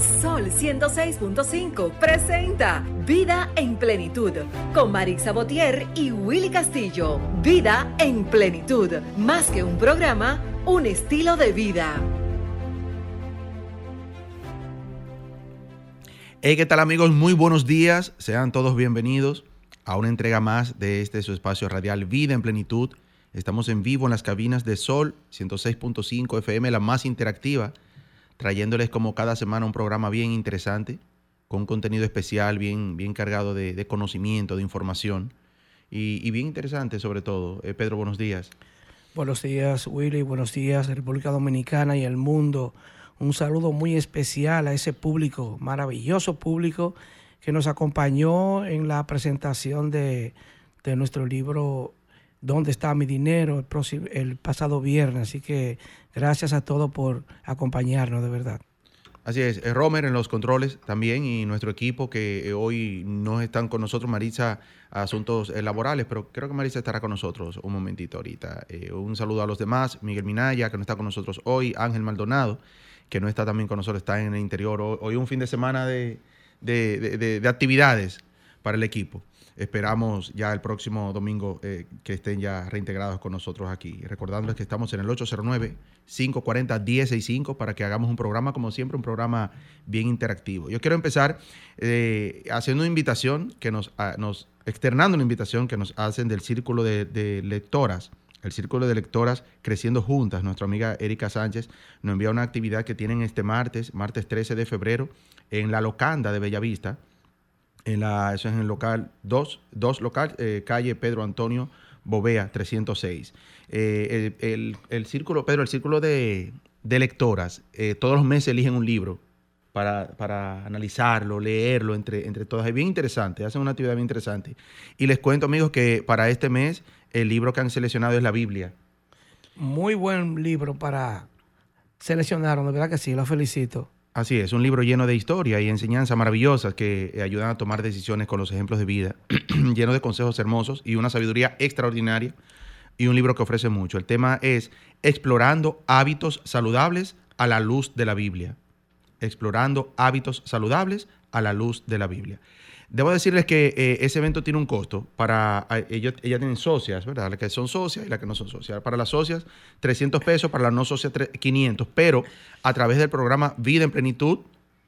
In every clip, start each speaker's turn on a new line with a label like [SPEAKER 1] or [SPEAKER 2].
[SPEAKER 1] Sol 106.5 presenta Vida en Plenitud con Marisa Botier y Willy Castillo. Vida en Plenitud, más que un programa, un estilo de vida.
[SPEAKER 2] Hey, ¿qué tal amigos? Muy buenos días. Sean todos bienvenidos a una entrega más de este su espacio radial Vida en Plenitud. Estamos en vivo en las cabinas de Sol 106.5 FM, la más interactiva, trayéndoles como cada semana un programa bien interesante, con contenido especial, bien, bien cargado de, conocimiento, de información y, bien interesante sobre todo. Eh, Pedro, buenos días.
[SPEAKER 3] Buenos días, Willy. Buenos días, República Dominicana y el mundo. Un saludo muy especial a ese público, maravilloso público que nos acompañó en la presentación de, nuestro libro ¿Dónde está mi dinero? El, el pasado viernes. Así que gracias a todos por acompañarnos, de verdad.
[SPEAKER 2] Así es, eh, Romer en los controles también y nuestro equipo que eh, hoy no están con nosotros, Marisa, asuntos eh, laborales, pero creo que Marisa estará con nosotros un momentito ahorita. un saludo a los demás, Miguel Minaya, que no está con nosotros hoy, Ángel Maldonado, que no está también con nosotros, está en el interior. Hoy, un fin de semana de, de, actividades para el equipo. Esperamos ya el próximo domingo eh, que estén ya reintegrados con nosotros aquí. Recordándoles que estamos en el 809-540-1065 para que hagamos un programa, como siempre, un programa bien interactivo. Yo quiero empezar eh, haciendo una invitación que nos, nos, externando una invitación que nos hacen del Círculo de, de Lectoras el Círculo de Lectoras Creciendo Juntas, nuestra amiga Erika Sánchez, nos envía una actividad que tienen este martes, martes 13 de febrero, en la locanda de Bellavista. Eso es en el local 2, 2 local, eh, calle Pedro Antonio Bovea 306. Eh, el, círculo, Pedro, el círculo de, lectoras, eh, todos los meses eligen un libro para, para, analizarlo, leerlo entre, entre todas. Es bien interesante, hacen una actividad bien interesante. Y les cuento, amigos, que para este mes el libro que han seleccionado es la Biblia.
[SPEAKER 3] Muy buen libro para seleccionar, de verdad que sí, lo felicito.
[SPEAKER 2] Así es, un libro lleno de historia y enseñanzas maravillosas que ayudan a tomar decisiones con los ejemplos de vida, lleno de consejos hermosos y una sabiduría extraordinaria y un libro que ofrece mucho. El tema es Explorando hábitos saludables a la luz de la Biblia. Explorando hábitos saludables a la luz de la Biblia. Debo decirles que eh, ese evento tiene un costo para ellos, ellas tienen socias, ¿verdad? Las que son socias y las que no son socias. Para las socias, 300 pesos, para las no socias, 500. Pero a través del programa Vida en Plenitud,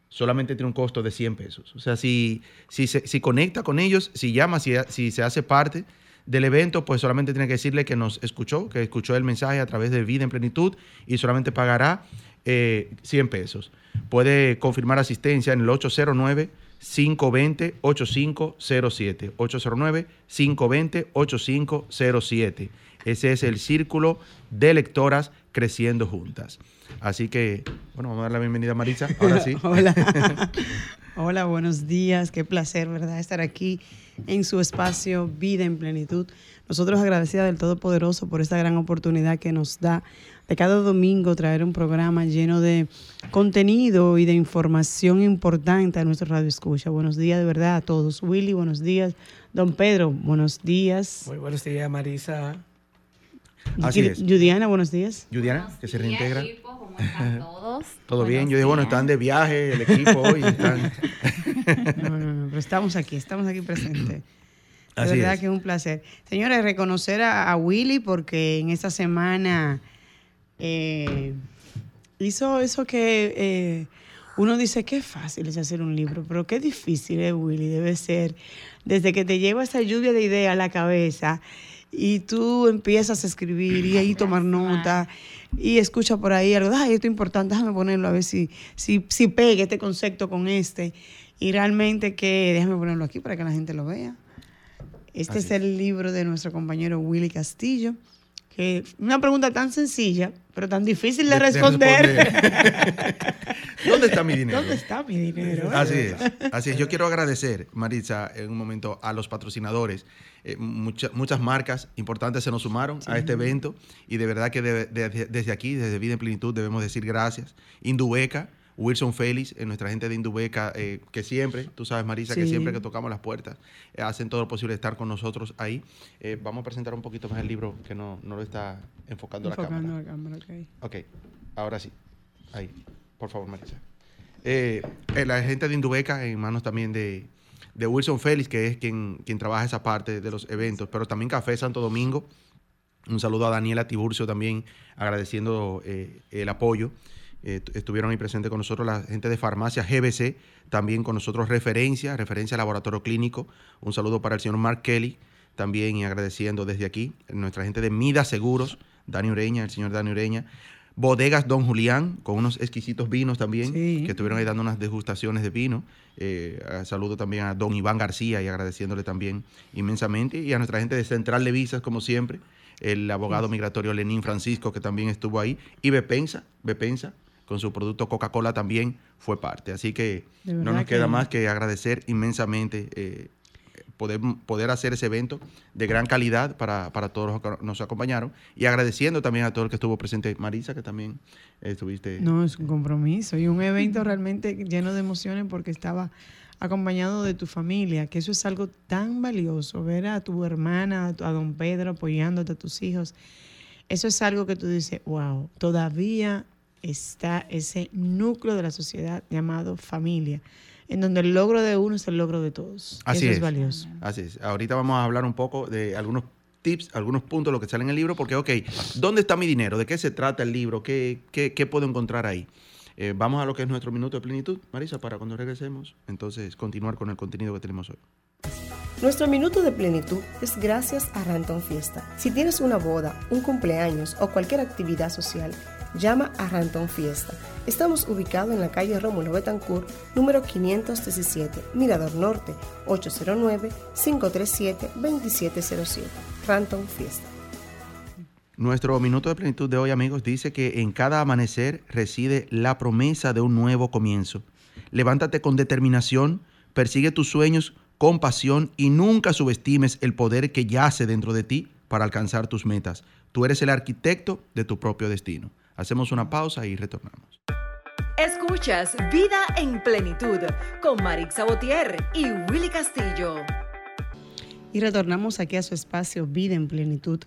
[SPEAKER 2] solamente tiene un costo de 100 pesos. O sea, si, si, si conecta con ellos, si llama, si, si se hace parte del evento, pues solamente tiene que decirle que nos escuchó, que escuchó el mensaje a través de Vida en Plenitud y solamente pagará 100 eh, pesos. Puede confirmar asistencia en el 809 520-8507. 809-520-8507. Ese es el círculo de lectoras creciendo juntas. Así que, bueno, vamos a dar la bienvenida a Marisa. Ahora sí.
[SPEAKER 4] Hola. Hola, buenos días. Qué placer, ¿verdad? Estar aquí en su espacio Vida en Plenitud. Nosotros agradecida del Todopoderoso por esta gran oportunidad que nos da de cada domingo traer un programa lleno de contenido y de información importante a nuestro radio escucha. Buenos días de verdad a todos. Willy, buenos días. Don Pedro, buenos días.
[SPEAKER 3] Muy buenos días, Marisa.
[SPEAKER 2] Así es.
[SPEAKER 4] Judiana, buenos días.
[SPEAKER 2] Judiana, que se reintegra. ¿Cómo están todos? Todo bien. Yo digo, bueno, están de viaje el equipo hoy. Están...
[SPEAKER 4] no, no, no, pero estamos aquí, estamos aquí presentes. De verdad que es un placer. Señores, reconocer a Willy porque en esta semana eh, hizo eso que eh, uno dice que fácil es hacer un libro, pero qué difícil es, Willy, debe ser. Desde que te lleva esa lluvia de ideas a la cabeza y tú empiezas a escribir y ahí tomar nota y escucha por ahí algo, ay, esto es importante, déjame ponerlo a ver si, si, si pegue este concepto con este. Y realmente que, déjame ponerlo aquí para que la gente lo vea. Este es el libro de nuestro compañero Willy Castillo que una pregunta tan sencilla, pero tan difícil de, responder.
[SPEAKER 2] ¿Dónde está mi dinero?
[SPEAKER 4] ¿Dónde está mi dinero?
[SPEAKER 2] Así es, así es. Yo quiero agradecer, Maritza, en un momento a los patrocinadores. Eh, muchas marcas importantes se nos sumaron a este evento y de verdad que desde aquí, desde Vida en Plenitud, debemos decir gracias. Indubeca, Wilson Félix, en nuestra gente de Indubeca, eh, que siempre, tú sabes, Marisa, que siempre que tocamos las puertas, eh, hacen todo lo posible estar con nosotros ahí. Eh, vamos a presentar un poquito más el libro que no, no lo está enfocando, la cámara.
[SPEAKER 4] la cámara, ok.
[SPEAKER 2] Ok, ahora sí. Ahí, por favor, Marisa. Eh, la gente de Indubeca, en manos también de, Wilson Félix, que es quien, quien trabaja esa parte de los eventos, pero también Café Santo Domingo. Un saludo a Daniela Tiburcio también, agradeciendo eh, el apoyo. Eh, estuvieron ahí presentes con nosotros la gente de Farmacia GBC, también con nosotros referencia, referencia laboratorio clínico. Un saludo para el señor Mark Kelly, también y agradeciendo desde aquí, nuestra gente de Mida Seguros, Dani Ureña, el señor Dani Ureña. Bodegas Don Julián, con unos exquisitos vinos también, que estuvieron ahí dando unas degustaciones de vino. Eh, saludo también a Don Iván García y agradeciéndole también inmensamente. Y a nuestra gente de Central de Visas, como siempre, el abogado migratorio Lenín Francisco, que también estuvo ahí. Y Bepensa, Bepensa, con su producto Coca-Cola también fue parte. Así que no nos queda más que agradecer inmensamente eh, poder, poder hacer ese evento de gran calidad para, todos los que nos acompañaron y agradeciendo también a todo el que estuvo presente. Marisa, que también estuviste.
[SPEAKER 4] No, es un compromiso y un evento realmente lleno de emociones porque estaba acompañado de tu familia, que eso es algo tan valioso, ver a tu hermana, a don Pedro apoyándote a tus hijos. Eso es algo que tú dices, wow, todavía está ese núcleo de la sociedad llamado familia, en donde el logro de uno es el logro de todos.
[SPEAKER 2] Así
[SPEAKER 4] Eso
[SPEAKER 2] es,
[SPEAKER 4] valioso.
[SPEAKER 2] Así es. Ahorita vamos a hablar un poco de algunos tips, algunos puntos de lo que sale en el libro, porque, ok, ¿dónde está mi dinero? ¿De qué se trata el libro? ¿Qué, qué, puedo encontrar ahí? Eh, vamos a lo que es nuestro minuto de plenitud, Marisa, para cuando regresemos, entonces continuar con el contenido que tenemos hoy.
[SPEAKER 5] Nuestro minuto de plenitud es gracias a Ranton Fiesta. Si tienes una boda, un cumpleaños o cualquier actividad social, llama a Ranton Fiesta. Estamos ubicados en la calle Rómulo Betancourt, número 517, Mirador Norte, 809-537-2707. Ranton Fiesta.
[SPEAKER 2] Nuestro minuto de plenitud de hoy, amigos, dice que en cada amanecer reside la promesa de un nuevo comienzo. Levántate con determinación, persigue tus sueños con pasión y nunca subestimes el poder que yace dentro de ti para alcanzar tus metas. Tú eres el arquitecto de tu propio destino. Hacemos una pausa y retornamos.
[SPEAKER 1] Escuchas Vida en Plenitud con Marix Sabotier y Willy Castillo.
[SPEAKER 4] Y retornamos aquí a su espacio Vida en Plenitud.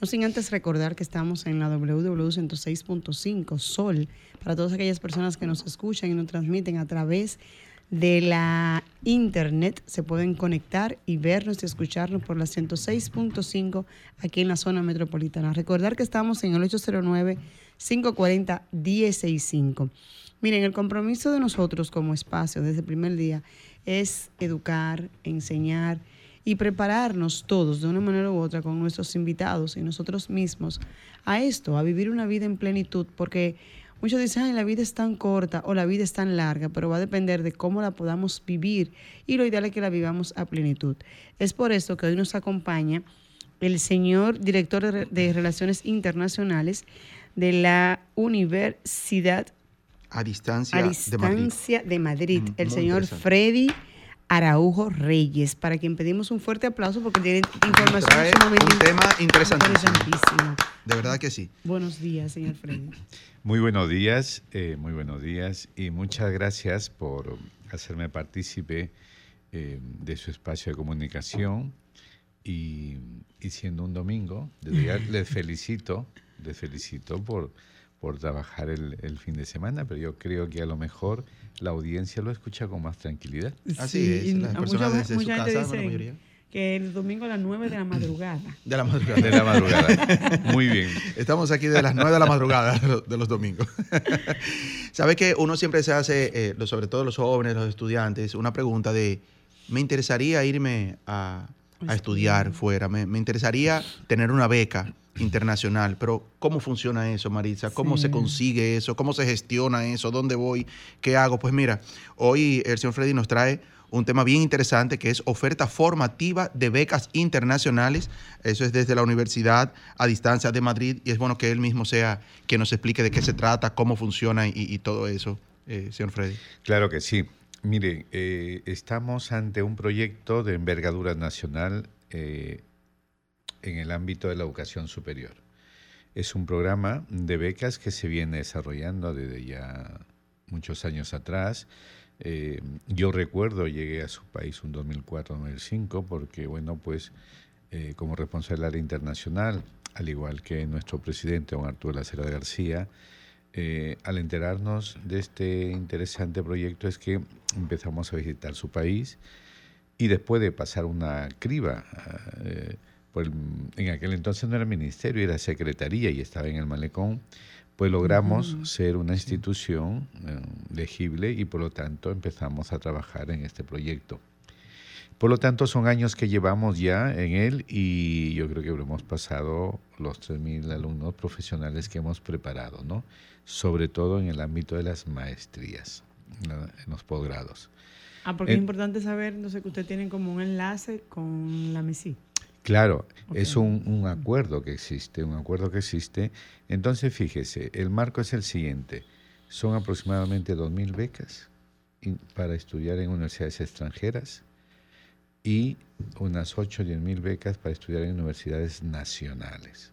[SPEAKER 4] No sin antes recordar que estamos en la www.106.5 Sol para todas aquellas personas que nos escuchan y nos transmiten a través de la internet. Se pueden conectar y vernos y escucharnos por la 106.5 aquí en la zona metropolitana. Recordar que estamos en el 809 540 165. Miren, el compromiso de nosotros como espacio desde el primer día es educar, enseñar y prepararnos todos de una manera u otra con nuestros invitados y nosotros mismos a esto, a vivir una vida en plenitud, porque muchos dicen, la vida es tan corta o la vida es tan larga, pero va a depender de cómo la podamos vivir y lo ideal es que la vivamos a plenitud. Es por esto que hoy nos acompaña el señor director de Relaciones Internacionales de la Universidad
[SPEAKER 2] a distancia,
[SPEAKER 4] de Madrid, mm, el señor Freddy Araujo Reyes, para quien pedimos un fuerte aplauso porque tiene información
[SPEAKER 2] sumamente un tema interesantísimo. De verdad que sí.
[SPEAKER 4] Buenos días, señor Freddy.
[SPEAKER 6] Muy buenos días, eh, muy buenos días y muchas gracias por hacerme partícipe eh, de su espacio de comunicación y, siendo un domingo, les felicito les felicito por, por trabajar el, fin de semana, pero yo creo que a lo mejor la audiencia lo escucha con más tranquilidad.
[SPEAKER 2] Así es, las personas
[SPEAKER 4] desde su casa, la mayoría. Que el domingo a las 9 de la madrugada.
[SPEAKER 2] De la madrugada.
[SPEAKER 6] De la madrugada. Muy bien.
[SPEAKER 2] Estamos aquí de las 9 de la madrugada de los domingos. ¿Sabe que uno siempre se hace, eh, sobre todo los jóvenes, los estudiantes, una pregunta de, me interesaría irme a, a estudiar fuera, me, me interesaría tener una beca internacional. Pero ¿cómo funciona eso, Marisa? ¿Cómo se consigue eso? ¿Cómo se gestiona eso? ¿Dónde voy? ¿Qué hago? Pues mira, hoy el señor Freddy nos trae un tema bien interesante que es oferta formativa de becas internacionales. Eso es desde la Universidad a Distancia de Madrid y es bueno que él mismo sea que nos explique de qué se trata, cómo funciona y, todo eso, eh, señor Freddy.
[SPEAKER 6] Claro que sí. Mire, eh, estamos ante un proyecto de envergadura nacional eh, en el ámbito de la educación superior. Es un programa de becas que se viene desarrollando desde ya muchos años atrás. Eh, yo recuerdo, llegué a su país un 2004-2005 porque, bueno, pues eh, como responsable del área internacional, al igual que nuestro presidente, don Arturo Lacera García, eh, al enterarnos de este interesante proyecto es que empezamos a visitar su país y después de pasar una criba, eh, en aquel entonces no era ministerio, era secretaría y estaba en el malecón, pues logramos ser una institución eh, legible y por lo tanto empezamos a trabajar en este proyecto. Por lo tanto, son años que llevamos ya en él y yo creo que hemos pasado los 3.000 alumnos profesionales que hemos preparado, ¿no? sobre todo en el ámbito de las maestrías, en los posgrados.
[SPEAKER 4] Ah, porque es importante saber, no sé, que usted tiene como un enlace con la MESI.
[SPEAKER 6] Claro, es un, un, acuerdo que existe, un acuerdo que existe. Entonces, fíjese, el marco es el siguiente. Son aproximadamente 2.000 becas para estudiar en universidades extranjeras y unas 8 o 10.000 becas para estudiar en universidades nacionales.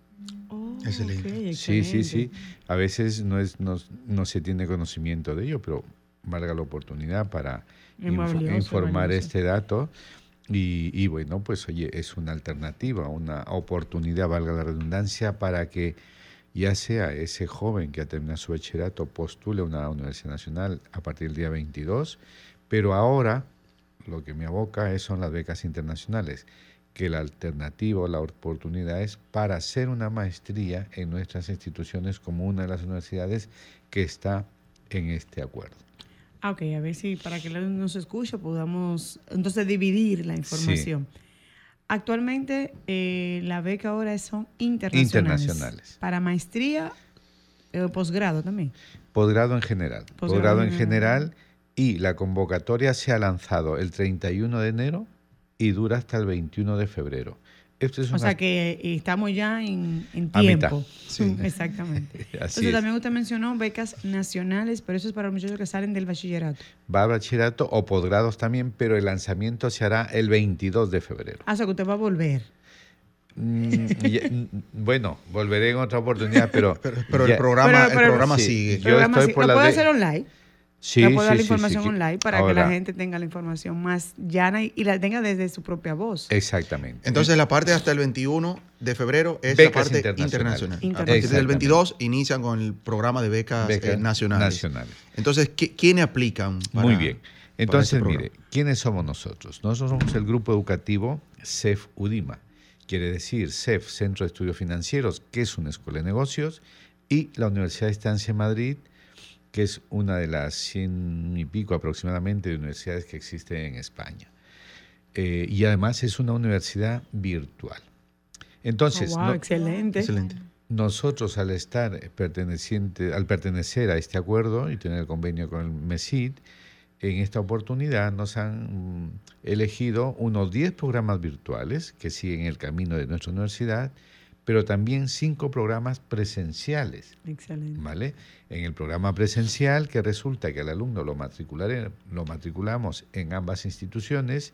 [SPEAKER 4] Oh, excelente.
[SPEAKER 6] Sí, sí, sí. A veces no, es, no, no, se tiene conocimiento de ello, pero valga la oportunidad para informar este dato. Y, y, bueno, pues oye, es una alternativa, una oportunidad, valga la redundancia, para que ya sea ese joven que ha terminado su bachillerato postule a una universidad nacional a partir del día 22, pero ahora lo que me aboca son las becas internacionales que la alternativa o la oportunidad es para hacer una maestría en nuestras instituciones como una de las universidades que está en este acuerdo.
[SPEAKER 4] Ah, ok, a ver si para que nos escuche podamos entonces dividir la información. Actualmente eh, la beca ahora son internacionales. Internacionales. Para maestría o eh, posgrado también.
[SPEAKER 6] Posgrado en general. Posgrado, en general y la convocatoria se ha lanzado el 31 de enero y dura hasta el 21 de febrero.
[SPEAKER 4] O sea que estamos ya en, tiempo. Sí. Exactamente. Entonces también usted mencionó becas nacionales, pero eso es para los muchachos que salen del bachillerato.
[SPEAKER 6] Va al bachillerato o posgrados también, pero el lanzamiento se hará el 22 de febrero.
[SPEAKER 4] Ah, o sea que usted va a volver.
[SPEAKER 6] Mm, mm, bueno, volveré en otra oportunidad, pero...
[SPEAKER 2] pero, el programa, el programa sigue.
[SPEAKER 4] Yo estoy por ¿Lo puede hacer online? Sí, puedo dar la información online para que la gente tenga la información más llana y, la tenga desde su propia voz.
[SPEAKER 6] Exactamente.
[SPEAKER 2] Entonces la parte hasta el 21 de febrero es la parte internacional. A partir del 22 inician con el programa de becas, eh, nacionales. Entonces, ¿quiénes aplican?
[SPEAKER 6] Muy bien. Entonces, este mire, ¿quiénes somos nosotros? Nosotros somos el grupo educativo CEF UDIMA. Quiere decir CEF, Centro de Estudios Financieros, que es una escuela de negocios, y la Universidad de Estancia de Madrid, que es una de las cien y pico aproximadamente de universidades que existen en España. Eh, y además es una universidad virtual. Entonces,
[SPEAKER 4] oh, excelente.
[SPEAKER 2] excelente.
[SPEAKER 6] Nosotros al estar perteneciente, al pertenecer a este acuerdo y tener el convenio con el MESID, en esta oportunidad nos han mm, elegido unos 10 programas virtuales que siguen el camino de nuestra universidad pero también cinco programas presenciales.
[SPEAKER 4] Excelente.
[SPEAKER 6] ¿Vale? En el programa presencial, que resulta que al alumno lo, lo matriculamos en ambas instituciones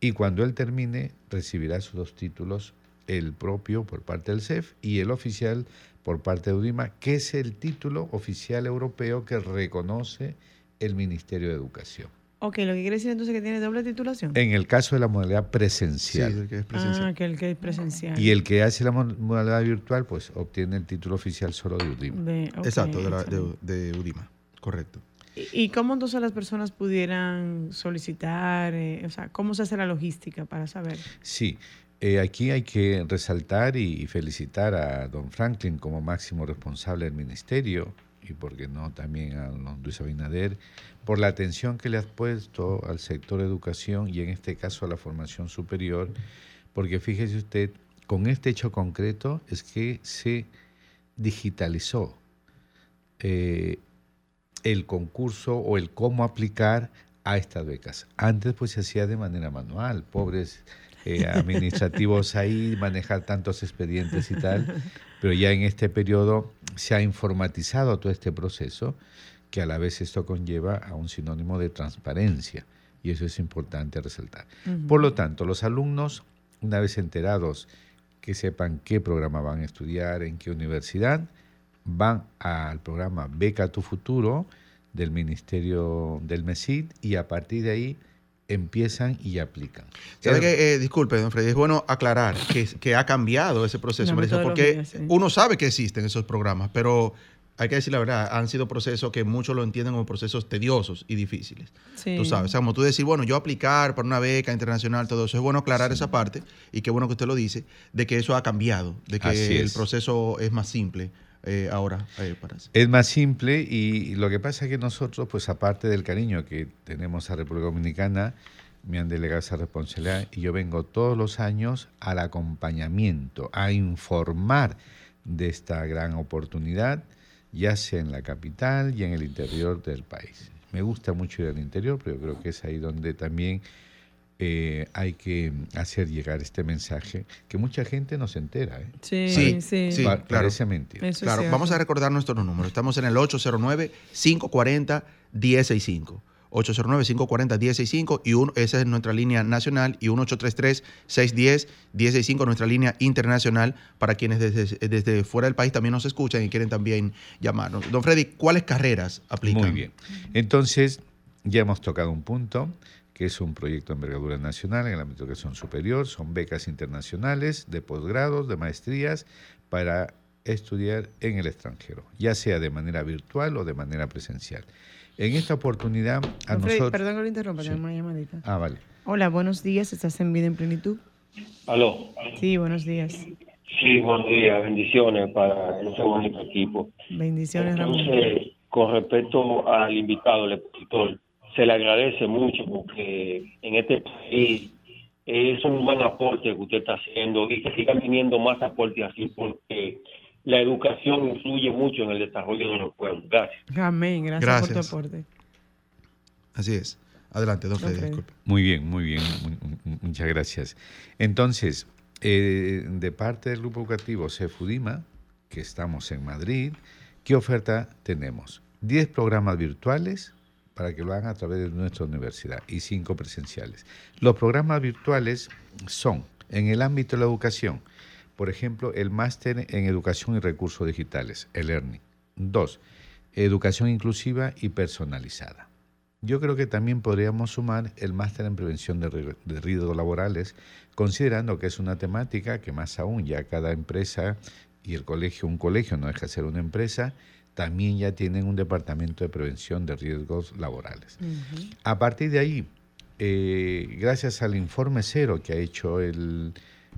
[SPEAKER 6] y cuando él termine recibirá sus dos títulos, el propio por parte del CEF y el oficial por parte de UDIMA, que es el título oficial europeo que reconoce el Ministerio de Educación.
[SPEAKER 4] Ok, lo que quiere decir entonces que tiene doble titulación.
[SPEAKER 6] En el caso de la modalidad presencial.
[SPEAKER 2] Sí, el que es presencial.
[SPEAKER 4] Ah, que el que es presencial.
[SPEAKER 6] Y el que hace la modalidad virtual, pues obtiene el título oficial solo de UDIMA.
[SPEAKER 2] Exacto, de, UDIMA, correcto.
[SPEAKER 4] ¿Y, cómo entonces las personas pudieran solicitar? Eh, o sea, ¿cómo se hace la logística para saber?
[SPEAKER 6] Sí, eh, aquí hay que resaltar y felicitar a don Franklin como máximo responsable del ministerio y, por qué no, también a don Luis Abinader por la atención que le has puesto al sector educación y en este caso a la formación superior, porque fíjese usted, con este hecho concreto es que se digitalizó eh, el concurso o el cómo aplicar a estas becas. Antes pues se hacía de manera manual, pobres eh, administrativos ahí, manejar tantos expedientes y tal, pero ya en este periodo se ha informatizado todo este proceso que a la vez esto conlleva a un sinónimo de transparencia y eso es importante resaltar. Por lo tanto, los alumnos, una vez enterados que sepan qué programa van a estudiar, en qué universidad, van al programa Beca tu Futuro del Ministerio del MESID y a partir de ahí empiezan y aplican.
[SPEAKER 2] Eh, disculpe, don Freddy, es bueno aclarar que, que ha cambiado ese proceso, porque uno sabe que existen esos programas, pero hay que decir la verdad, han sido procesos que muchos lo entienden como procesos tediosos y difíciles. Tú sabes, o sea, como tú decir, bueno, yo aplicar para una beca internacional, todo eso, es bueno aclarar esa parte y qué bueno que usted lo dice, de que eso ha cambiado, de que el proceso es más simple. Eh, ahora eh, para
[SPEAKER 6] Es más simple y lo que pasa es que nosotros, pues aparte del cariño que tenemos a República Dominicana, me han delegado esa responsabilidad y yo vengo todos los años al acompañamiento, a informar de esta gran oportunidad, ya sea en la capital y en el interior del país. Me gusta mucho ir al interior, pero yo creo que es ahí donde también eh, hay que hacer llegar este mensaje que mucha gente no se entera. ¿eh?
[SPEAKER 2] Sí, sí, sí, claro.
[SPEAKER 6] Parece mentira.
[SPEAKER 2] claro, vamos a recordar nuestros números. Estamos en el 809-540-165. 809-540-165 y un, esa es nuestra línea nacional y 1833-610-165 nuestra línea internacional para quienes desde, desde, fuera del país también nos escuchan y quieren también llamarnos. Don Freddy, ¿cuáles carreras aplican?
[SPEAKER 6] Muy bien. Entonces, ya hemos tocado un punto que es un proyecto de envergadura nacional en el ámbito de educación superior, son becas internacionales de posgrados, de maestrías para estudiar en el extranjero, ya sea de manera virtual o de manera presencial. En esta oportunidad, a nosotros...
[SPEAKER 4] Perdón que lo interrumpa, tenemos una llamadita.
[SPEAKER 6] Ah, vale.
[SPEAKER 4] Hola, buenos días, ¿estás en Vida en Plenitud?
[SPEAKER 7] Aló.
[SPEAKER 4] Sí, buenos días.
[SPEAKER 7] Sí, buenos días, bendiciones para ese bonito equipo.
[SPEAKER 4] Bendiciones,
[SPEAKER 7] Entonces, con respecto al invitado, el expositor, se le agradece mucho porque en este país es un buen aporte que usted está haciendo y que sigan viniendo más aportes así porque la educación influye mucho en el desarrollo de los pueblos. Gracias.
[SPEAKER 4] Amén, gracias, por tu aporte.
[SPEAKER 2] Así es. Adelante, don disculpe.
[SPEAKER 6] Muy bien, muy bien, muchas gracias. Entonces, eh, de parte del grupo educativo CEFUDIMA, que estamos en Madrid, ¿qué oferta tenemos? 10 programas virtuales para que lo hagan a través de nuestra universidad y cinco presenciales. Los programas virtuales son, en el ámbito de la educación, por ejemplo, el máster en Educación y Recursos Digitales, el ERNI. Dos, Educación inclusiva y personalizada. Yo creo que también podríamos sumar el máster en prevención de, riesgos laborales, considerando que es una temática que más aún ya cada empresa y el colegio, un colegio no deja de ser una empresa, también ya tienen un departamento de prevención de riesgos laborales. A partir de ahí, eh, gracias al informe cero que ha hecho el,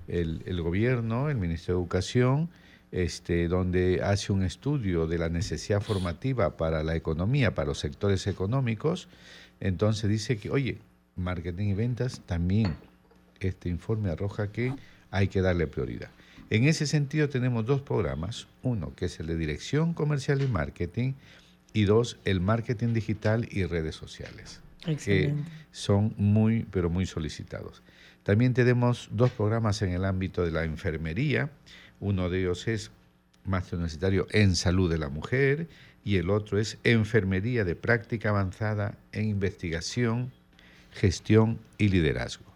[SPEAKER 6] el, gobierno, el Ministerio de Educación, este, donde hace un estudio de la necesidad formativa para la economía, para los sectores económicos, entonces dice que, oye, marketing y ventas también, este informe arroja que hay que darle prioridad. En ese sentido tenemos dos programas, uno que es el de dirección comercial y marketing y dos, el marketing digital y redes sociales, que son muy, pero muy solicitados. También tenemos dos programas en el ámbito de la enfermería. Uno de ellos es máster universitario en salud de la mujer y el otro es enfermería de práctica avanzada en investigación, gestión y liderazgo.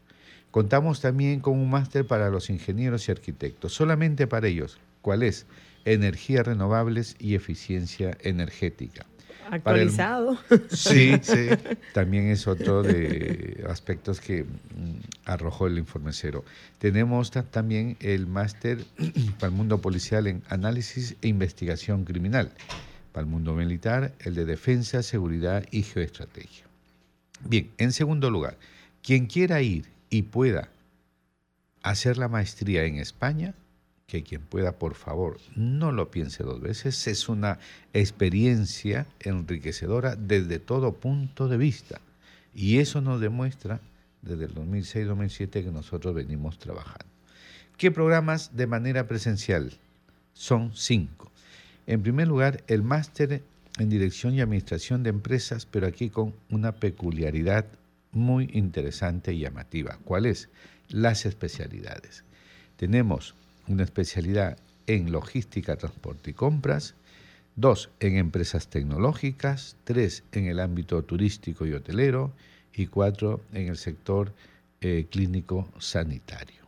[SPEAKER 6] Contamos también con un máster para los ingenieros y arquitectos, solamente para ellos. ¿Cuál es? Energías renovables y eficiencia energética.
[SPEAKER 4] Actualizado.
[SPEAKER 6] Sí, sí. También es otro de aspectos que mm, arrojó el informe cero. Tenemos también el máster para el mundo policial en análisis e investigación criminal. Para el mundo militar, el de defensa, seguridad y geoestrategia. Bien, en segundo lugar, quien quiera ir y pueda hacer la maestría en España, que quien pueda, por favor, no lo piense dos veces. Es una experiencia enriquecedora desde todo punto de vista. Y eso nos demuestra desde el 2006-2007 que nosotros venimos trabajando. ¿Qué programas de manera presencial? Son cinco. En primer lugar, el máster en Dirección y Administración de Empresas, pero aquí con una peculiaridad muy interesante y llamativa. ¿Cuál es? Las especialidades. Tenemos una especialidad en logística, transporte y compras, dos en empresas tecnológicas, tres en el ámbito turístico y hotelero y cuatro en el sector eh, clínico sanitario.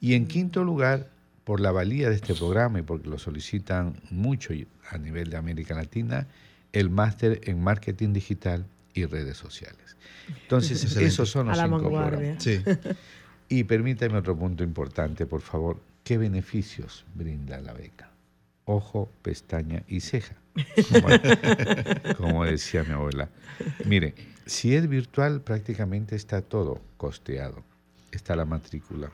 [SPEAKER 6] Y en quinto lugar, por la valía de este programa y porque lo solicitan mucho a nivel de América Latina, el máster en marketing digital y redes sociales. Entonces, esos son los cinco programas. Sí. Y permítame otro punto importante, por favor ¿Qué beneficios brinda la beca? ojo, pestaña y ceja, como, decía mi abuela. Mire, si es virtual, prácticamente está todo costeado. Está la matrícula,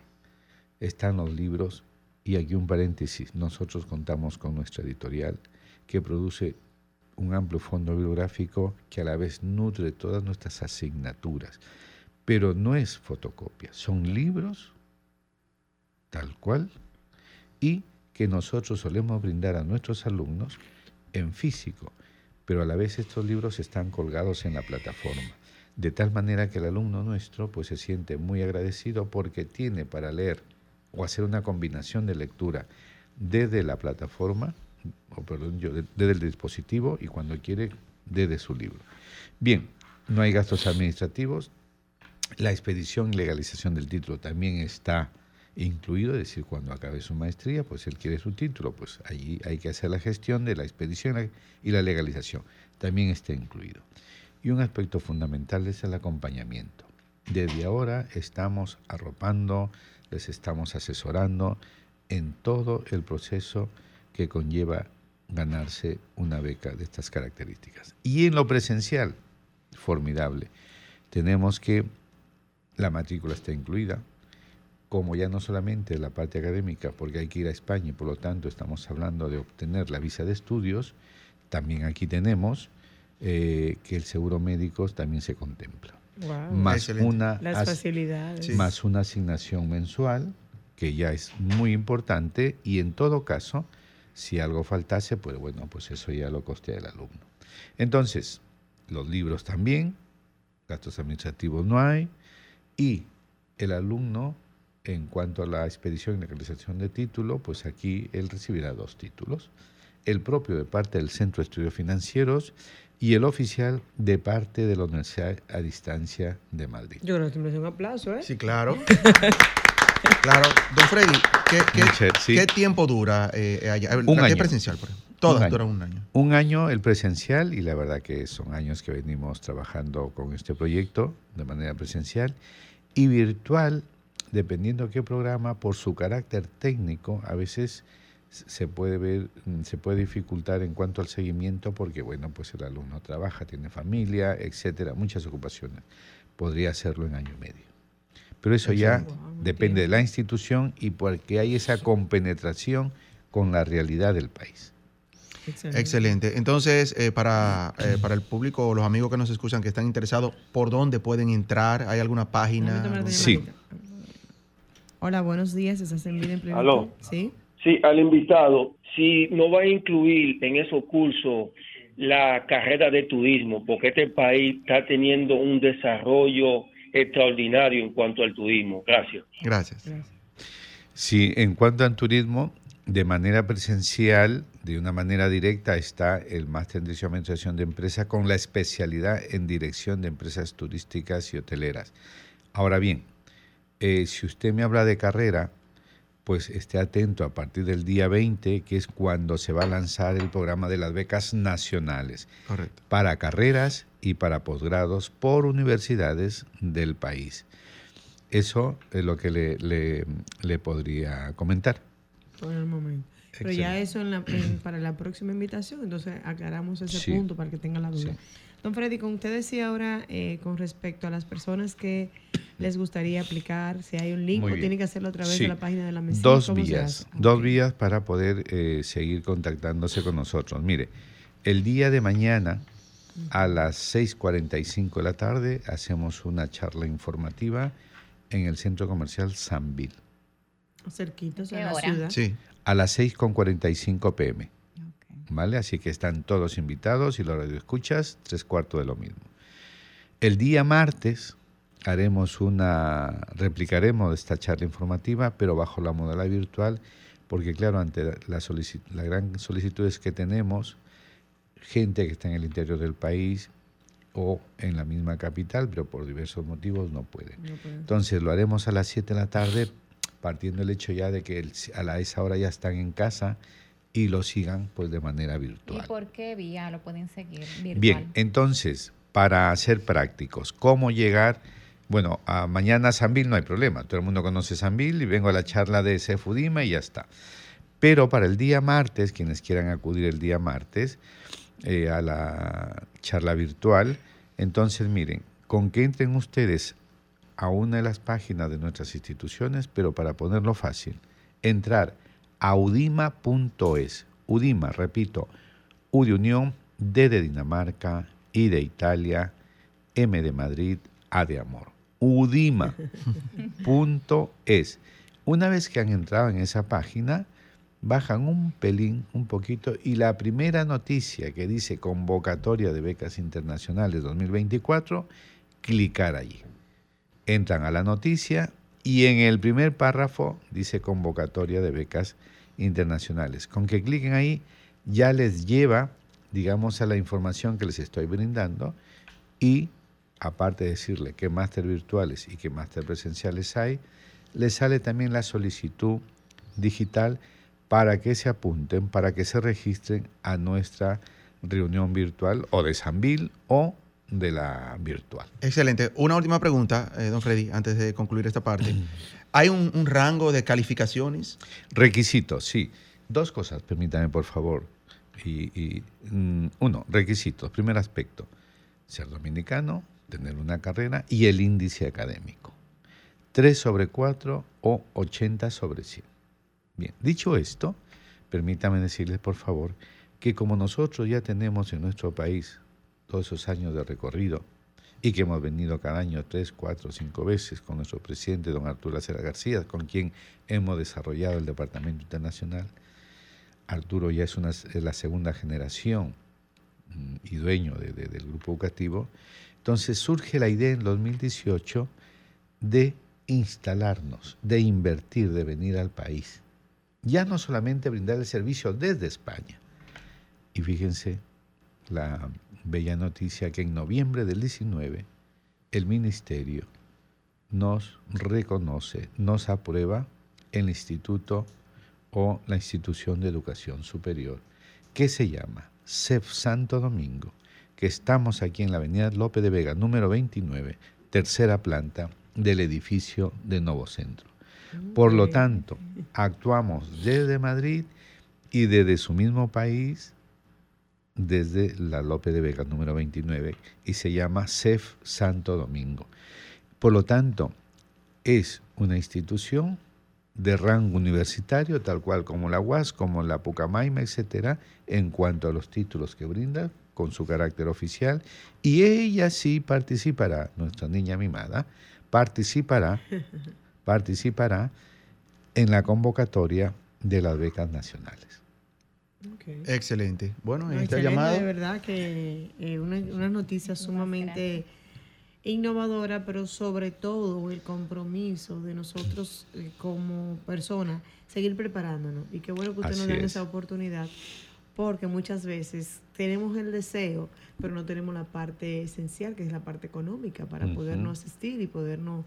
[SPEAKER 6] están los libros y aquí un paréntesis. Nosotros contamos con nuestra editorial que produce un amplio fondo bibliográfico que a la vez nutre todas nuestras asignaturas. Pero no es fotocopia, son libros tal cual y que nosotros solemos brindar a nuestros alumnos en físico, pero a la vez estos libros están colgados en la plataforma, de tal manera que el alumno nuestro pues se siente muy agradecido porque tiene para leer o hacer una combinación de lectura desde la plataforma, o perdón, yo, desde el dispositivo y cuando quiere desde su libro. Bien, no hay gastos administrativos, la expedición y legalización del título también está incluido, es decir, cuando acabe su maestría, pues él quiere su título, pues allí hay que hacer la gestión de la expedición y la legalización, también está incluido. Y un aspecto fundamental es el acompañamiento. Desde ahora estamos arropando, les estamos asesorando en todo el proceso que conlleva ganarse una beca de estas características. Y en lo presencial, formidable. Tenemos que la matrícula está incluida, como ya no solamente la parte académica, porque hay que ir a España y por lo tanto estamos hablando de obtener la visa de estudios, también aquí tenemos eh, que el seguro médico también se contempla. Más, una más una asignación mensual, que ya es muy importante, y en todo caso, si algo faltase, pues bueno, pues eso ya lo costea el alumno. Entonces, los libros también, gastos administrativos no hay, y el alumno en cuanto a la expedición y legalización de título, pues aquí él recibirá dos títulos, el propio de parte del Centro de Estudios Financieros y el oficial de parte de la Universidad a Distancia de Madrid.
[SPEAKER 4] Yo creo que un aplauso, ¿eh?
[SPEAKER 2] Sí, claro. claro. Don Freddy, ¿qué, tiempo dura eh, allá? Un año. presencial, por ejemplo? Todas duran un año.
[SPEAKER 6] Un año el presencial y la verdad que son años que venimos trabajando con este proyecto de manera presencial y virtual dependiendo qué programa, por su carácter técnico, a veces se puede ver, se puede dificultar en cuanto al seguimiento porque, bueno, pues el alumno trabaja, tiene familia, etcétera, muchas ocupaciones. Podría hacerlo en año y medio. Pero eso ya depende de la institución y porque hay esa compenetración con la realidad del país.
[SPEAKER 2] Excelente. Entonces, eh, para, eh, para el público o los amigos que nos escuchan que están interesados, ¿por dónde pueden entrar? ¿Hay alguna página?
[SPEAKER 6] Sí.
[SPEAKER 4] Hola, buenos días. ¿Estás en Vida en
[SPEAKER 7] Sí. Sí, al invitado, si no va a incluir en esos cursos la carrera de turismo, porque este país está teniendo un desarrollo extraordinario en cuanto al turismo. Gracias.
[SPEAKER 2] Gracias.
[SPEAKER 6] Sí, en cuanto al turismo, de manera presencial, de una manera directa, está el Máster en Dirección Administración de Empresas con la especialidad en Dirección de Empresas Turísticas y Hoteleras. Ahora bien, eh, si usted me habla de carrera, pues esté atento a partir del día 20, que es cuando se va a lanzar el programa de las becas nacionales para carreras y para posgrados por universidades del país. Eso es lo que le, podría comentar.
[SPEAKER 4] Por el momento. Pero ya eso para la próxima invitación, entonces aclaramos ese punto para que tengan la duda. Don Freddy, con usted decía ahora eh, con respecto a las personas que les gustaría aplicar, si hay un link o tiene que hacerlo a través de la página de la mesa.
[SPEAKER 6] Dos vías, dos vías para poder eh, seguir contactándose con nosotros. Mire, el día de mañana a las 6.45 de la tarde hacemos una charla informativa en el centro comercial Sanville.
[SPEAKER 4] Cerquitos a la ciudad.
[SPEAKER 6] Sí. A las 6.45 pm. ¿vale? Así que están todos invitados y los escuchas tres cuartos de lo mismo. El día martes haremos una, replicaremos esta charla informativa, pero bajo la modalidad virtual, porque claro, ante la, la gran solicitudes que tenemos, gente que está en el interior del país o en la misma capital, pero por diversos motivos no puede. Entonces lo haremos a las 7 de la tarde, partiendo el hecho ya de que a esa hora ya están en casa y lo sigan pues de manera virtual.
[SPEAKER 8] ¿Y por qué vía lo pueden seguir virtual?
[SPEAKER 6] Bien, entonces, para ser prácticos, ¿cómo llegar? Bueno, a mañana a Sanville no hay problema, todo el mundo conoce Sanville y vengo a la charla de Cefudima y ya está. Pero para el día martes, quienes quieran acudir el día martes eh, a la charla virtual, entonces miren, con que entren ustedes a una de las páginas de nuestras instituciones, pero para ponerlo fácil, entrar a udima.es. Udima, repito, U de Unión, D de Dinamarca, I de Italia, M de Madrid, A de Amor. Udima.es. Una vez que han entrado en esa página, bajan un pelín, un poquito, y la primera noticia que dice convocatoria de becas internacionales 2024, clicar allí. Entran a la noticia y en el primer párrafo dice convocatoria de becas internacionales. Con que cliquen ahí ya les lleva, digamos, a la información que les estoy brindando y aparte de decirle qué máster virtuales y qué máster presenciales hay, les sale también la solicitud digital para que se apunten, para que se registren a nuestra reunión virtual o de Sanvil o de la virtual.
[SPEAKER 2] Excelente. Una última pregunta, eh, don Freddy, antes de concluir esta parte. ¿Hay un, rango de calificaciones?
[SPEAKER 6] Requisitos, sí. Dos cosas, permítame por favor. Y, mm, uno, requisitos. Primer aspecto, ser dominicano, tener una carrera y el índice académico. 3 sobre 4 o 80 sobre 100. Bien, dicho esto, permítame decirles por favor que como nosotros ya tenemos en nuestro país todos esos años de recorrido y que hemos venido cada año tres, cuatro, cinco veces con nuestro presidente, don Arturo Acera García, con quien hemos desarrollado el Departamento Internacional. Arturo ya es, una, la segunda generación mm, y dueño del grupo educativo. Entonces surge la idea en 2018 de instalarnos, de invertir, de venir al país. Ya no solamente brindar el servicio desde España. Y fíjense, la bella noticia que en noviembre del 19 el ministerio nos reconoce, nos aprueba el instituto o la institución de educación superior, que se llama CEF Santo Domingo, que estamos aquí en la avenida López de Vega, número 29, tercera planta del edificio de Nuevo Centro. Por lo tanto, actuamos desde Madrid y desde su mismo país desde la Lope de Vega número 29 y se llama CEF Santo Domingo. Por lo tanto, es una institución de rango universitario, tal cual como la UAS, como la Pucamaima, etcétera, en cuanto a los títulos que brinda con su carácter oficial, y ella sí participará, nuestra niña mimada, participará, participará en la convocatoria de las becas nacionales.
[SPEAKER 2] Excelente. Bueno,
[SPEAKER 4] esta llamada. De verdad que eh, una, una, noticia sumamente innovadora, pero sobre todo el compromiso de nosotros eh, como personas seguir preparándonos. Y qué bueno que usted nos dé esa oportunidad, porque muchas veces tenemos el deseo, pero no tenemos la parte esencial, que es la parte económica, para podernos asistir y podernos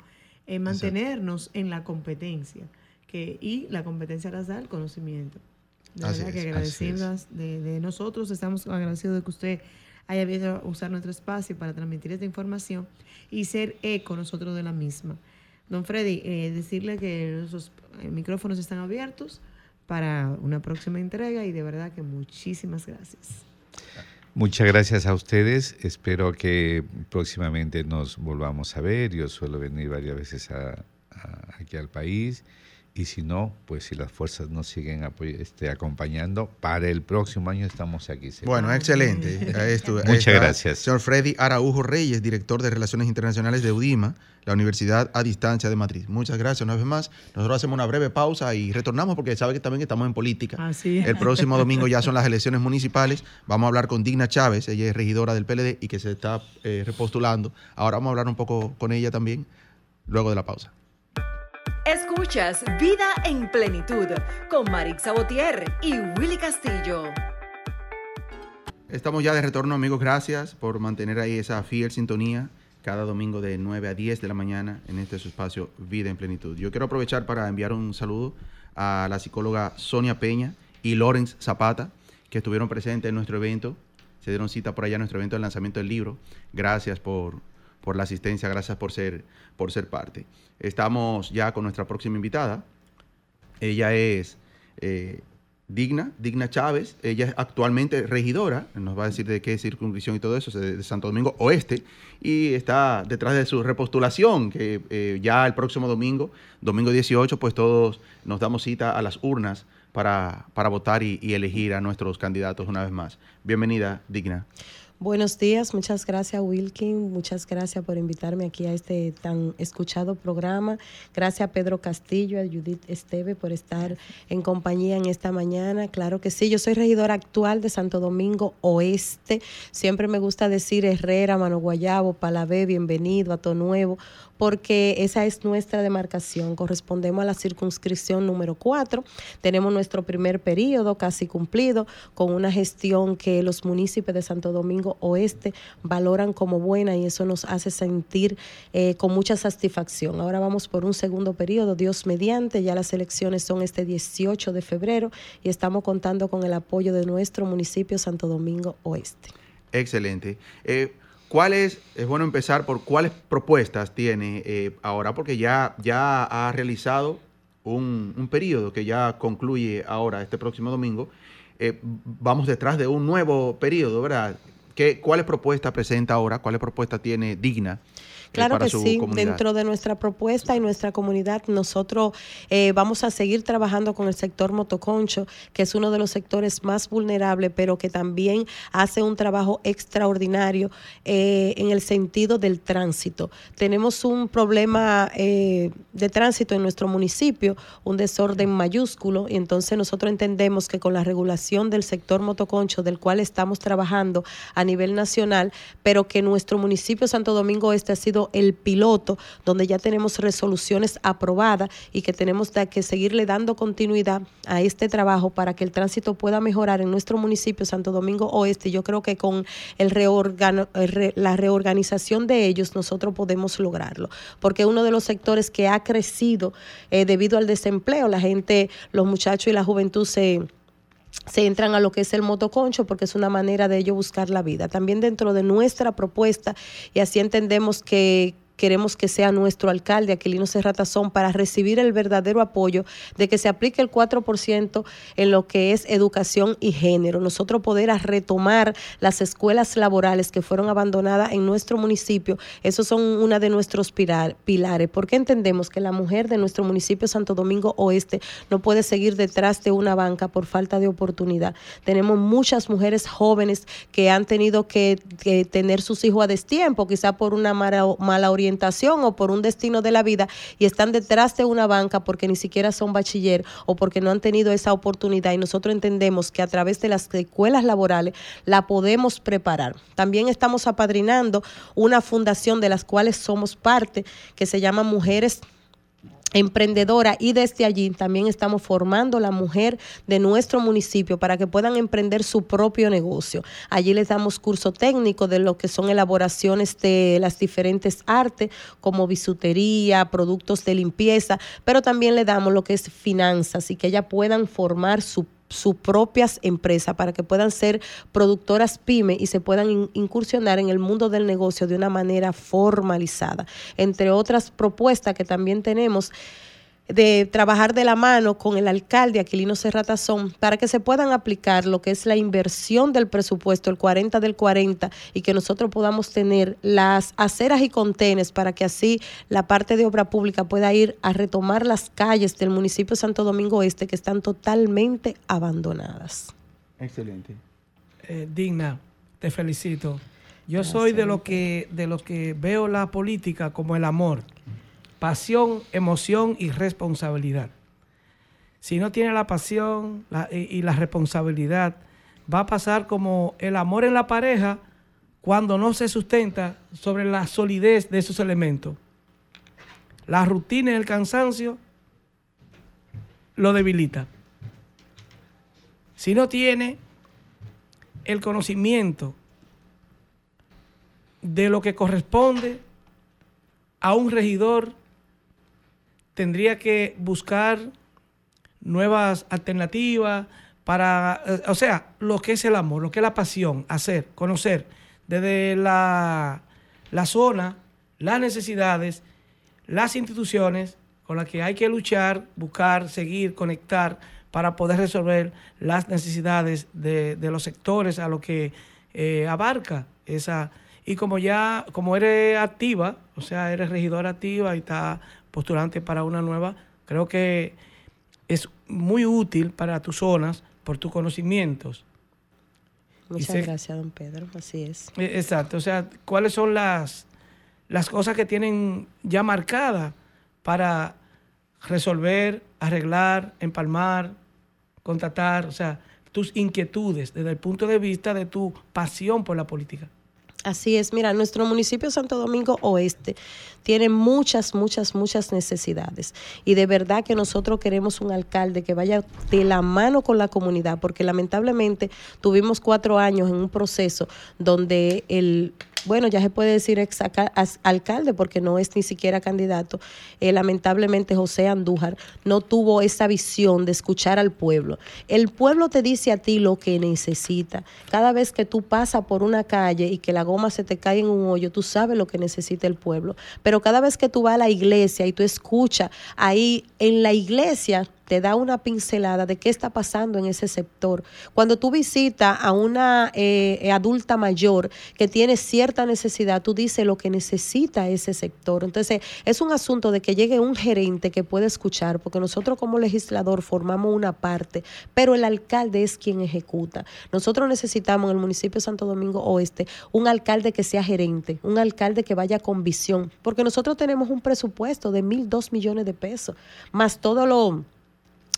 [SPEAKER 4] eh, mantenernos en la competencia. Que, y la competencia las da el conocimiento. De verdad que agradecidas de, nosotros, estamos agradecidos de que usted haya venido a usar nuestro espacio para transmitir esta información y ser eco nosotros de la misma. Don Freddy, eh, decirle que nuestros micrófonos están abiertos para una próxima entrega y de verdad que muchísimas gracias.
[SPEAKER 6] Muchas gracias a ustedes. Espero que próximamente nos volvamos a ver. Yo suelo venir varias veces aquí al país y si no, pues si las fuerzas nos siguen este, acompañando, para el próximo año estamos aquí.
[SPEAKER 2] Bueno, excelente.
[SPEAKER 6] Muchas gracias.
[SPEAKER 2] Señor Freddy Araujo Reyes, director de Relaciones Internacionales de UDIMA, la Universidad a Distancia de Madrid. Muchas gracias una vez más. Nosotros hacemos una breve pausa y retornamos porque sabe que también estamos en política.
[SPEAKER 4] Así
[SPEAKER 2] El próximo domingo ya son las elecciones municipales. Vamos a hablar con Digna Chávez, ella es regidora del PLD y que se está eh, repostulando. Ahora vamos a hablar un poco con ella también, luego de la pausa.
[SPEAKER 1] Escuchas Vida en Plenitud con Marix Sabotier y Willy Castillo.
[SPEAKER 2] Estamos ya de retorno, amigos. Gracias por mantener ahí esa fiel sintonía cada domingo de 9 a 10 de la mañana en este espacio Vida en Plenitud. Yo quiero aprovechar para enviar un saludo a la psicóloga Sonia Peña y Lorenz Zapata, que estuvieron presentes en nuestro evento. Se dieron cita por allá en nuestro evento del lanzamiento del libro. Gracias por, por la asistencia, gracias por ser, por ser parte. Estamos ya con nuestra próxima invitada. Ella es eh, Digna, Digna Chávez. Ella es actualmente regidora, nos va a decir de qué circunscripción y todo eso, de, Santo Domingo Oeste, y está detrás de su repostulación, que eh, ya el próximo domingo, domingo 18, pues todos nos damos cita a las urnas para, para votar y elegir a nuestros candidatos una vez más. Bienvenida, Digna.
[SPEAKER 9] Buenos días, muchas gracias Wilkin, muchas gracias por invitarme aquí a este tan escuchado programa. Gracias a Pedro Castillo, a Judith Esteve por estar en compañía en esta mañana. Claro que sí, yo soy regidora actual de Santo Domingo Oeste. Siempre me gusta decir Herrera, Mano Guayabo, Palabé, bienvenido, a Nuevo, porque esa es nuestra demarcación. Correspondemos a la circunscripción número 4. Tenemos nuestro primer periodo casi cumplido con una gestión que los municipios de Santo Domingo Oeste valoran como buena y eso nos hace sentir eh, con mucha satisfacción. Ahora vamos por un segundo periodo, Dios mediante, ya las elecciones son este 18 de febrero y estamos contando con el apoyo de nuestro municipio Santo Domingo Oeste.
[SPEAKER 2] Excelente. Eh, ¿Cuáles, es bueno empezar por cuáles propuestas tiene eh, ahora? Porque ya, ya ha realizado un, un, periodo que ya concluye ahora, este próximo domingo. Vamos detrás de un nuevo periodo, ¿verdad? ¿Qué, ¿Cuáles propuestas presenta ahora? ¿Cuáles propuestas tiene digna?
[SPEAKER 9] Claro que sí, comunidad. dentro de nuestra propuesta y nuestra comunidad nosotros eh, vamos a seguir trabajando con el sector motoconcho, que es uno de los sectores más vulnerables, pero que también hace un trabajo extraordinario eh, en el sentido del tránsito. Tenemos un problema eh, de tránsito en nuestro municipio, un desorden mayúsculo, y entonces nosotros entendemos que con la regulación del sector motoconcho, del cual estamos trabajando a nivel nacional, pero que nuestro municipio Santo Domingo Este ha sido el piloto, donde ya tenemos resoluciones aprobadas y que tenemos que seguirle dando continuidad a este trabajo para que el tránsito pueda mejorar en nuestro municipio Santo Domingo Oeste. Yo creo que con el la reorganización de ellos nosotros podemos lograrlo, porque uno de los sectores que ha crecido eh, debido al desempleo, la gente, los muchachos y la juventud se se entran a lo que es el motoconcho porque es una manera de ello buscar la vida. También dentro de nuestra propuesta, y así entendemos que, queremos que sea nuestro alcalde, Aquilino Serratazón, para recibir el verdadero apoyo de que se aplique el 4% en lo que es educación y género. Nosotros poder retomar las escuelas laborales que fueron abandonadas en nuestro municipio, esos son una de nuestros pilares, porque entendemos que la mujer de nuestro municipio Santo Domingo Oeste no puede seguir detrás de una banca por falta de oportunidad. Tenemos muchas mujeres jóvenes que han tenido que, que tener sus hijos a destiempo, quizá por una mala, mala orientación o por un destino de la vida y están detrás de una banca porque ni siquiera son bachiller o porque no han tenido esa oportunidad y nosotros entendemos que a través de las escuelas laborales la podemos preparar. También estamos apadrinando una fundación de las cuales somos parte que se llama Mujeres emprendedora y desde allí también estamos formando la mujer de nuestro municipio para que puedan emprender su propio negocio. Allí les damos curso técnico de lo que son elaboraciones de las diferentes artes como bisutería, productos de limpieza, pero también le damos lo que es finanzas y que ellas puedan formar su sus propias empresas para que puedan ser productoras pyme y se puedan incursionar en el mundo del negocio de una manera formalizada. Entre otras propuestas que también tenemos de trabajar de la mano con el alcalde Aquilino Serratazón para que se puedan aplicar lo que es la inversión del presupuesto, el 40 del 40, y que nosotros podamos tener las aceras y contenes para que así la parte de obra pública pueda ir a retomar las calles del municipio de Santo Domingo Este que están totalmente abandonadas.
[SPEAKER 2] Excelente.
[SPEAKER 3] Eh, digna, te felicito. Yo Gracias. soy de lo que de lo que veo la política como el amor pasión, emoción y responsabilidad. Si no tiene la pasión y, y, la responsabilidad, va a pasar como el amor en la pareja cuando no se sustenta sobre la solidez de esos elementos. La rutina y el cansancio lo debilita. Si no tiene el conocimiento de lo que corresponde a un regidor tendría que buscar nuevas alternativas para, eh, o sea, lo que es el amor, lo que es la pasión, hacer, conocer desde la, la zona, las necesidades, las instituciones con las que hay que luchar, buscar, seguir, conectar para poder resolver las necesidades de, los sectores a lo que eh, abarca esa. Y como ya, como eres activa, o sea, eres regidora activa y está postulante para una nueva, creo que es muy útil para tus zonas por tus conocimientos.
[SPEAKER 9] Muchas gracias, don Pedro, así es.
[SPEAKER 3] E, exacto, o sea, ¿cuáles son las, las cosas que tienen ya marcadas para resolver, arreglar, empalmar, contratar, o sea, tus inquietudes desde el punto de vista de tu pasión por la política.
[SPEAKER 9] Así es, mira, nuestro municipio Santo Domingo Oeste tiene muchas, muchas, muchas necesidades. Y de verdad que nosotros queremos un alcalde que vaya de la mano con la comunidad, porque lamentablemente tuvimos cuatro años en un proceso donde el bueno, ya se puede decir ex alcalde porque no es ni siquiera candidato. Eh, lamentablemente José Andújar no tuvo esa visión de escuchar al pueblo. El pueblo te dice a ti lo que necesita. Cada vez que tú pasas por una calle y que la goma se te cae en un hoyo, tú sabes lo que necesita el pueblo. Pero cada vez que tú vas a la iglesia y tú escuchas ahí en la iglesia, da una pincelada de qué está pasando en ese sector. Cuando tú visitas a una eh, adulta mayor que tiene cierta necesidad, tú dices lo que necesita ese sector. Entonces, es un asunto de que llegue un gerente que pueda escuchar, porque nosotros como legislador formamos una parte, pero el alcalde es quien ejecuta. Nosotros necesitamos en el municipio de Santo Domingo Oeste un alcalde que sea gerente, un alcalde que vaya con visión, porque nosotros tenemos un presupuesto de mil, dos millones de pesos, más todo lo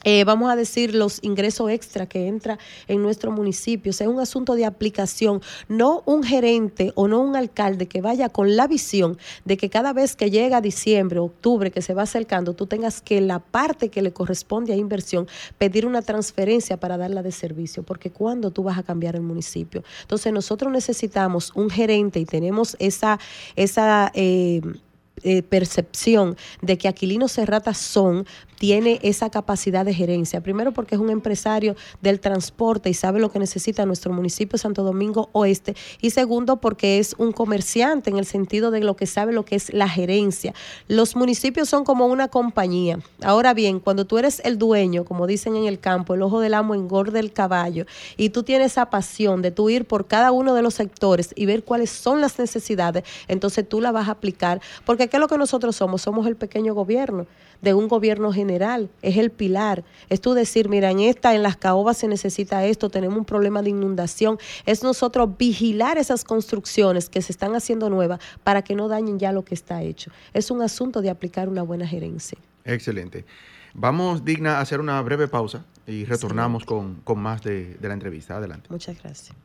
[SPEAKER 9] eh, vamos a decir, los ingresos extra que entra en nuestro municipio. Sea, es un asunto de aplicación, no un gerente o no un alcalde que vaya con la visión de que cada vez que llega diciembre, octubre, que se va acercando, tú tengas que la parte que le corresponde a inversión, pedir una transferencia para darla de servicio, porque cuando tú vas a cambiar el municipio. Entonces, nosotros necesitamos un gerente y tenemos esa, esa eh, eh, percepción de que Aquilino Serrata son tiene esa capacidad de gerencia. Primero porque es un empresario del transporte y sabe lo que necesita nuestro municipio Santo Domingo Oeste. Y segundo porque es un comerciante en el sentido de lo que sabe lo que es la gerencia. Los municipios son como una compañía. Ahora bien, cuando tú eres el dueño, como dicen en el campo, el ojo del amo engorda el caballo, y tú tienes esa pasión de tú ir por cada uno de los sectores y ver cuáles son las necesidades, entonces tú la vas a aplicar. Porque ¿qué es lo que nosotros somos? Somos el pequeño gobierno de un gobierno general, es el pilar. Es tú decir, mira, en esta, en las caobas se necesita esto, tenemos un problema de inundación. Es nosotros vigilar esas construcciones que se están haciendo nuevas para que no dañen ya lo que está hecho. Es un asunto de aplicar una buena gerencia.
[SPEAKER 2] Excelente. Vamos, Digna, a hacer una breve pausa y retornamos con, más de, de la entrevista. Adelante.
[SPEAKER 9] Muchas gracias.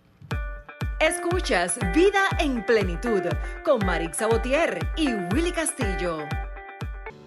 [SPEAKER 1] Escuchas Vida en Plenitud con Marix Sabotier y Willy Castillo.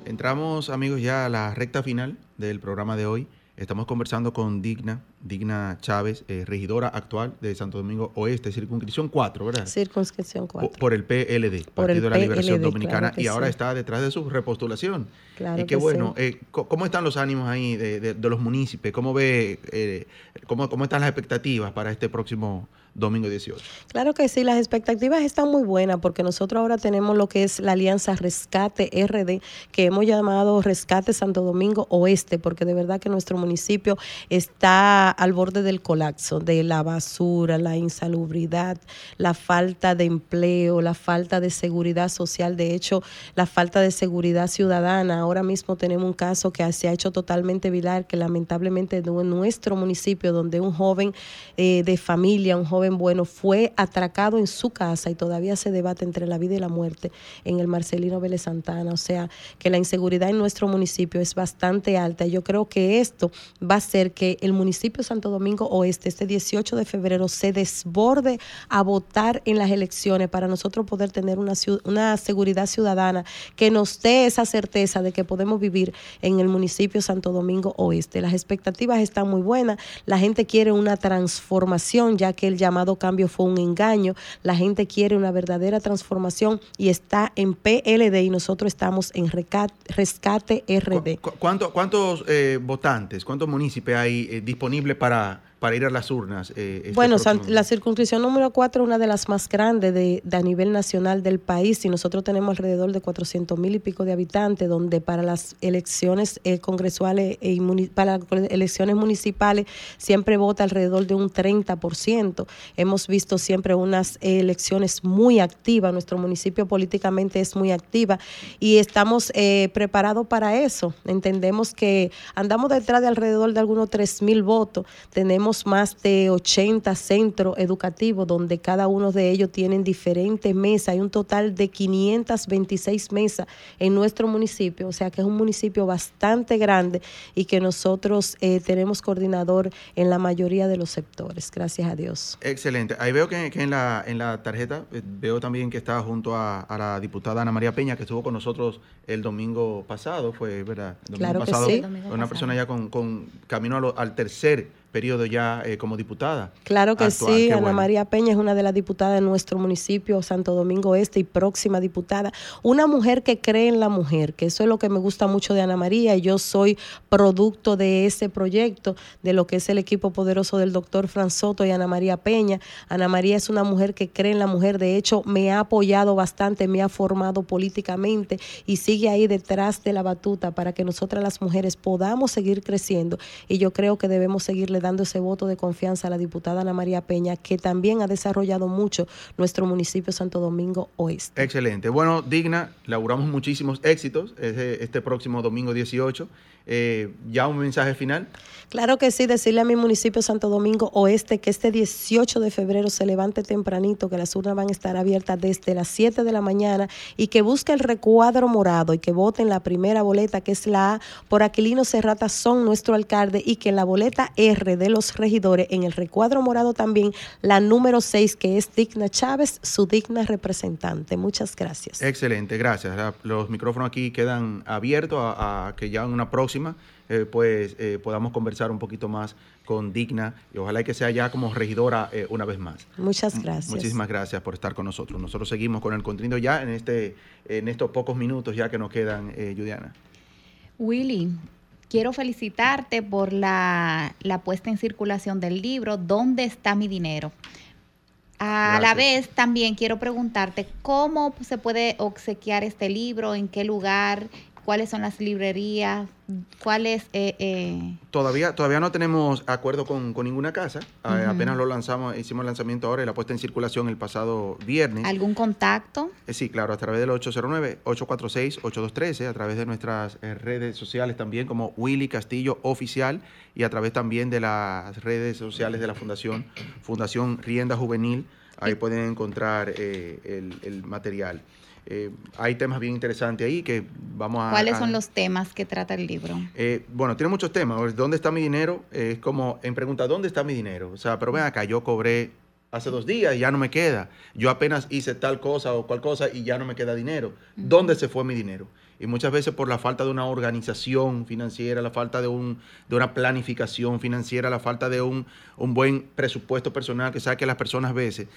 [SPEAKER 2] Entramos, amigos, ya a la recta final del programa de hoy. Estamos conversando con Digna, Digna Chávez, eh, regidora actual de Santo Domingo Oeste, circunscripción 4, ¿verdad?
[SPEAKER 9] Circunscripción 4.
[SPEAKER 2] Por, el PLD, Partido de la Liberación Dominicana, y ahora está detrás de su repostulación. Claro y qué bueno. Eh, ¿Cómo están los ánimos ahí de, los municipios? ¿Cómo ve, eh, cómo, cómo están las expectativas para este próximo domingo 18.
[SPEAKER 9] Claro que sí, las expectativas están muy buenas porque nosotros ahora tenemos lo que es la alianza Rescate RD, que hemos llamado Rescate Santo Domingo Oeste, porque de verdad que nuestro municipio está al borde del colapso, de la basura, la insalubridad, la falta de empleo, la falta de seguridad social, de hecho, la falta de seguridad ciudadana. Ahora mismo tenemos un caso que se ha hecho totalmente viral, que lamentablemente en nuestro municipio, donde un joven eh, de familia, un joven bueno fue atracado en su casa y todavía se debate entre la vida y la muerte en el Marcelino Vélez Santana. O sea, que la inseguridad en nuestro municipio es bastante alta. Yo creo que esto va a hacer que el municipio Santo Domingo Oeste, este 18 de febrero, se desborde a votar en las elecciones para nosotros poder tener una, una seguridad ciudadana que nos dé esa certeza de que podemos vivir en el municipio Santo Domingo Oeste. Las expectativas están muy buenas. La gente quiere una transformación, ya que el llamado cambio fue un engaño. La gente quiere una verdadera transformación y está en PLD y nosotros estamos en Rescate RD.
[SPEAKER 2] ¿Cuántos eh, votantes, cuántos municipios hay eh, disponibles para para ir a las urnas?
[SPEAKER 9] Eh, este bueno, la circunscripción número 4 es una de las más grandes de, a nivel nacional del país y nosotros tenemos alrededor de 400 mil y pico de habitantes, donde para las elecciones eh, congresuales y para las elecciones municipales siempre vota alrededor de un 30%. Hemos visto siempre unas elecciones muy activas, nuestro municipio políticamente es muy activa y estamos eh, preparados para eso. Entendemos que andamos detrás de alrededor de algunos 3 mil votos, tenemos más de 80 centros educativos donde cada uno de ellos tienen diferentes mesas. Hay un total de 526 mesas en nuestro municipio, o sea que es un municipio bastante grande y que nosotros eh, tenemos coordinador en la mayoría de los sectores, gracias a Dios.
[SPEAKER 2] Excelente. Ahí veo que, en, la, en la tarjeta, eh, veo también que está junto a, la diputada Ana María Peña, que estuvo con nosotros el domingo pasado, fue, ¿verdad?
[SPEAKER 9] El domingo claro pasado, que sí.
[SPEAKER 2] Una persona ya con, con camino al tercer periodo ya eh, como diputada.
[SPEAKER 9] Claro que sí, Ana María Peña es una de las diputadas de nuestro municipio, Santo Domingo Este, y próxima diputada. Una mujer que cree en la mujer, que eso es lo que me gusta mucho de Ana María, y yo soy producto de ese proyecto, de lo que es el equipo poderoso del doctor Fran Soto y Ana María Peña. Ana María es una mujer que cree en la mujer, de hecho me ha apoyado bastante, me ha formado políticamente y sigue ahí detrás de la batuta para que nosotras las mujeres podamos seguir creciendo y yo creo que debemos seguirle dando ese voto de confianza a la diputada Ana María Peña, que también ha desarrollado mucho nuestro municipio Santo Domingo Oeste.
[SPEAKER 2] Excelente. Bueno, Digna, laburamos muchísimos éxitos este próximo domingo 18. Eh, ¿Ya un mensaje final?
[SPEAKER 9] Claro que sí, decirle a mi municipio Santo Domingo Oeste que este 18 de febrero se levante tempranito, que las urnas van a estar abiertas desde las 7 de la mañana y que busque el recuadro morado y que voten la primera boleta, que es la A, por Aquilino Serrata son nuestro alcalde y que en la boleta R de los regidores, en el recuadro morado también, la número 6, que es Digna Chávez, su digna representante. Muchas gracias.
[SPEAKER 2] Excelente, gracias. Los micrófonos aquí quedan abiertos a, a que ya en una próxima eh, pues eh, podamos conversar un poquito más con Digna y ojalá que sea ya como regidora eh, una vez más.
[SPEAKER 9] Muchas gracias.
[SPEAKER 2] Muchísimas gracias por estar con nosotros. Nosotros seguimos con el contenido ya en, este, en estos pocos minutos ya que nos quedan, Juliana.
[SPEAKER 8] Willy, quiero felicitarte por la, la, puesta en circulación del libro ¿Dónde está mi dinero? A la vez también quiero preguntarte cómo se puede obsequiar este libro, en qué lugar, cuáles son las librerías, cuáles... Eh, eh?
[SPEAKER 2] Todavía, todavía no tenemos acuerdo con, ninguna casa, eh, apenas lo lanzamos, hicimos el lanzamiento ahora y la puesta en circulación el pasado viernes.
[SPEAKER 8] ¿Algún contacto?
[SPEAKER 2] sí, claro, a través del 809-846-8213, a través de nuestras redes sociales también como Willy Castillo Oficial y a través también de las redes sociales de la Fundación, Fundación Rienda Juvenil, ahí pueden encontrar el, el material. Eh, hay temas bien interesantes ahí que vamos a...
[SPEAKER 8] ¿Cuáles son los temas que trata el libro?
[SPEAKER 2] Eh, bueno, tiene muchos temas. ¿Dónde está mi dinero? es como en pregunta, ¿dónde está mi dinero? O sea, pero ven acá, yo cobré hace dos días y ya no me queda. Yo apenas hice tal cosa o cual cosa y ya no me queda dinero. ¿Dónde se fue mi dinero? Y muchas veces por la falta de una organización financiera, la falta de, un, de una planificación financiera, la falta de un, un buen presupuesto personal, que sabe que las personas a veces,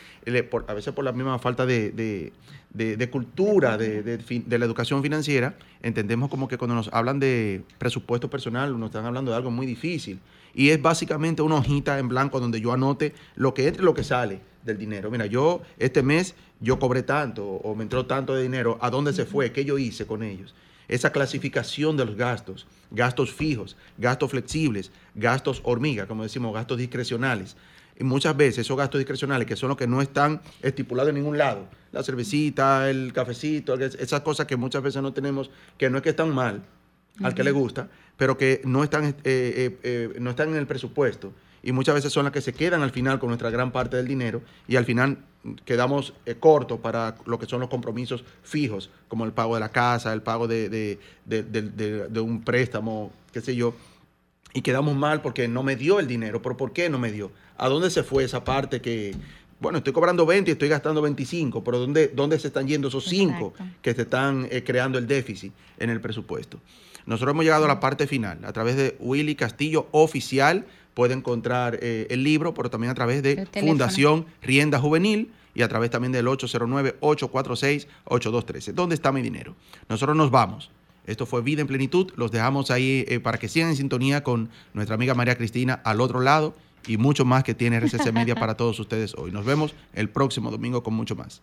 [SPEAKER 2] a veces por la misma falta de, de, cultura, de, de, la educación financiera, entendemos como que cuando nos hablan de presupuesto personal, nos están hablando de algo muy difícil. Y es básicamente una hojita en blanco donde yo anote lo que entra y lo que sale del dinero. Mira, yo este mes yo cobré tanto o me entró tanto de dinero, ¿a dónde se fue? ¿Qué yo hice con ellos? Esa clasificación de los gastos, gastos fijos, gastos flexibles, gastos hormiga, como decimos, gastos discrecionales. Y muchas veces esos gastos discrecionales, que son los que no están estipulados en ningún lado, la cervecita, el cafecito, esas cosas que muchas veces no tenemos, que no es que están mal al que le gusta, pero que no están, eh, eh, eh, no están en el presupuesto. Y muchas veces son las que se quedan al final con nuestra gran parte del dinero y al final quedamos cortos para lo que son los compromisos fijos, como el pago de la casa, el pago de, de un préstamo, qué sé yo y quedamos mal porque no me dio el dinero. ¿Pero por qué no me dio? ¿A dónde se fue esa parte que, bueno, estoy cobrando 20 y estoy gastando 25, pero ¿dónde, dónde se están yendo esos 5 que se están eh, creando el déficit en el presupuesto? Nosotros hemos llegado a la parte final. A través de Willy Castillo Oficial puede encontrar eh, el libro, pero también a través de Fundación Rienda Juvenil y a través también del 809-846-8213. ¿Dónde está mi dinero? Nosotros nos vamos. Esto fue Vida en Plenitud. Los dejamos ahí eh, para que sigan en sintonía con nuestra amiga María Cristina al otro lado y mucho más que tiene RCC Media para todos ustedes hoy. Nos vemos el próximo domingo con mucho más.